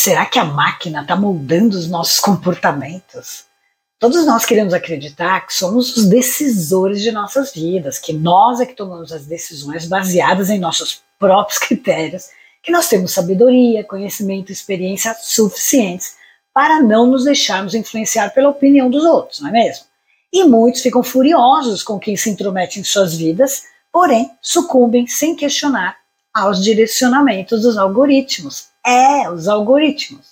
Será que a máquina está moldando os nossos comportamentos? Todos nós queremos acreditar que somos os decisores de nossas vidas, que nós é que tomamos as decisões baseadas em nossos próprios critérios, que nós temos sabedoria, conhecimento e experiência suficientes para não nos deixarmos influenciar pela opinião dos outros, não é mesmo? E muitos ficam furiosos com quem se intromete em suas vidas, porém sucumbem sem questionar aos direcionamentos dos algoritmos. É, os algoritmos.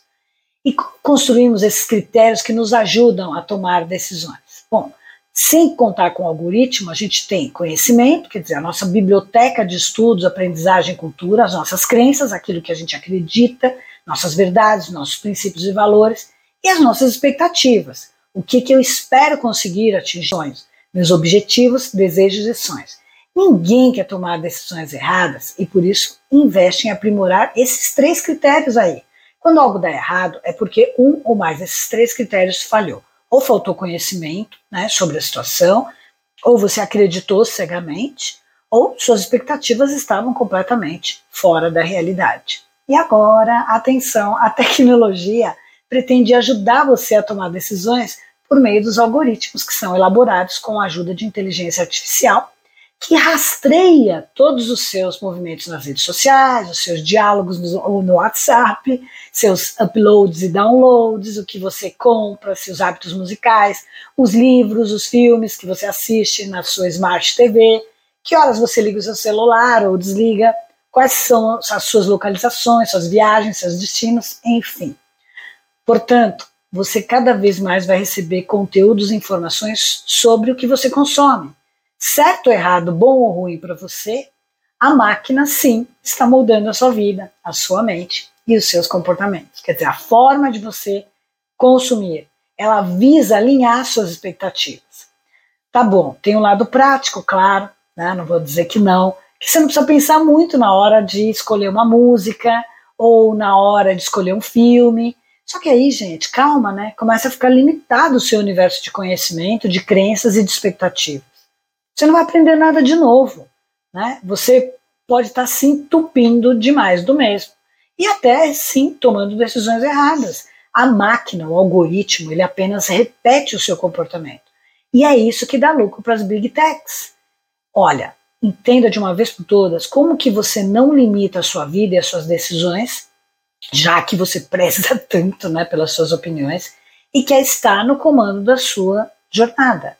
E construímos esses critérios que nos ajudam a tomar decisões? Bom, sem contar com o algoritmo, a gente tem conhecimento, quer dizer, a nossa biblioteca de estudos, aprendizagem, cultura, as nossas crenças, aquilo que a gente acredita, nossas verdades, nossos princípios e valores, e as nossas expectativas. O que, que eu espero conseguir atingir, meus objetivos, desejos e sonhos. Ninguém quer tomar decisões erradas e por isso investe em aprimorar esses três critérios aí. Quando algo dá errado, é porque um ou mais desses três critérios falhou. Ou faltou conhecimento né, sobre a situação, ou você acreditou cegamente, ou suas expectativas estavam completamente fora da realidade. E agora, atenção, a tecnologia pretende ajudar você a tomar decisões por meio dos algoritmos que são elaborados com a ajuda de inteligência artificial que rastreia todos os seus movimentos nas redes sociais, os seus diálogos no, no WhatsApp, seus uploads e downloads, o que você compra, seus hábitos musicais, os livros, os filmes que você assiste na sua Smart TV, que horas você liga o seu celular ou desliga, quais são as suas localizações, suas viagens, seus destinos, enfim. Portanto, você cada vez mais vai receber conteúdos e informações sobre o que você consome certo ou errado, bom ou ruim para você, a máquina sim está moldando a sua vida, a sua mente e os seus comportamentos. Quer dizer, a forma de você consumir, ela visa alinhar suas expectativas. Tá bom, tem um lado prático, claro, né? não vou dizer que não, que você não precisa pensar muito na hora de escolher uma música ou na hora de escolher um filme. Só que aí, gente, calma, né? Começa a ficar limitado o seu universo de conhecimento, de crenças e de expectativas você não vai aprender nada de novo. Né? Você pode estar se entupindo demais do mesmo. E até, sim, tomando decisões erradas. A máquina, o algoritmo, ele apenas repete o seu comportamento. E é isso que dá lucro para as big techs. Olha, entenda de uma vez por todas como que você não limita a sua vida e as suas decisões, já que você preza tanto né, pelas suas opiniões, e quer estar no comando da sua jornada.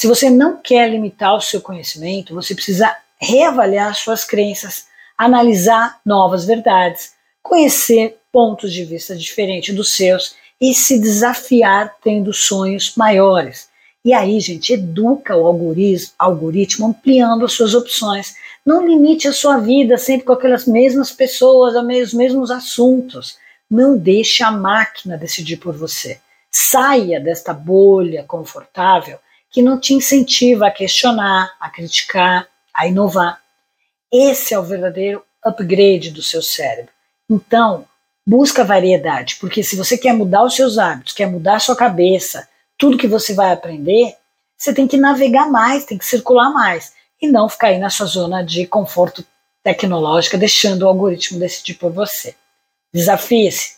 Se você não quer limitar o seu conhecimento, você precisa reavaliar suas crenças, analisar novas verdades, conhecer pontos de vista diferentes dos seus e se desafiar tendo sonhos maiores. E aí, gente, educa o algoritmo, algoritmo ampliando as suas opções. Não limite a sua vida sempre com aquelas mesmas pessoas, os mesmos assuntos. Não deixe a máquina decidir por você. Saia desta bolha confortável que não te incentiva a questionar, a criticar, a inovar. Esse é o verdadeiro upgrade do seu cérebro. Então, busca variedade, porque se você quer mudar os seus hábitos, quer mudar a sua cabeça, tudo que você vai aprender, você tem que navegar mais, tem que circular mais e não ficar aí na sua zona de conforto tecnológica, deixando o algoritmo decidir por você. Desafie-se.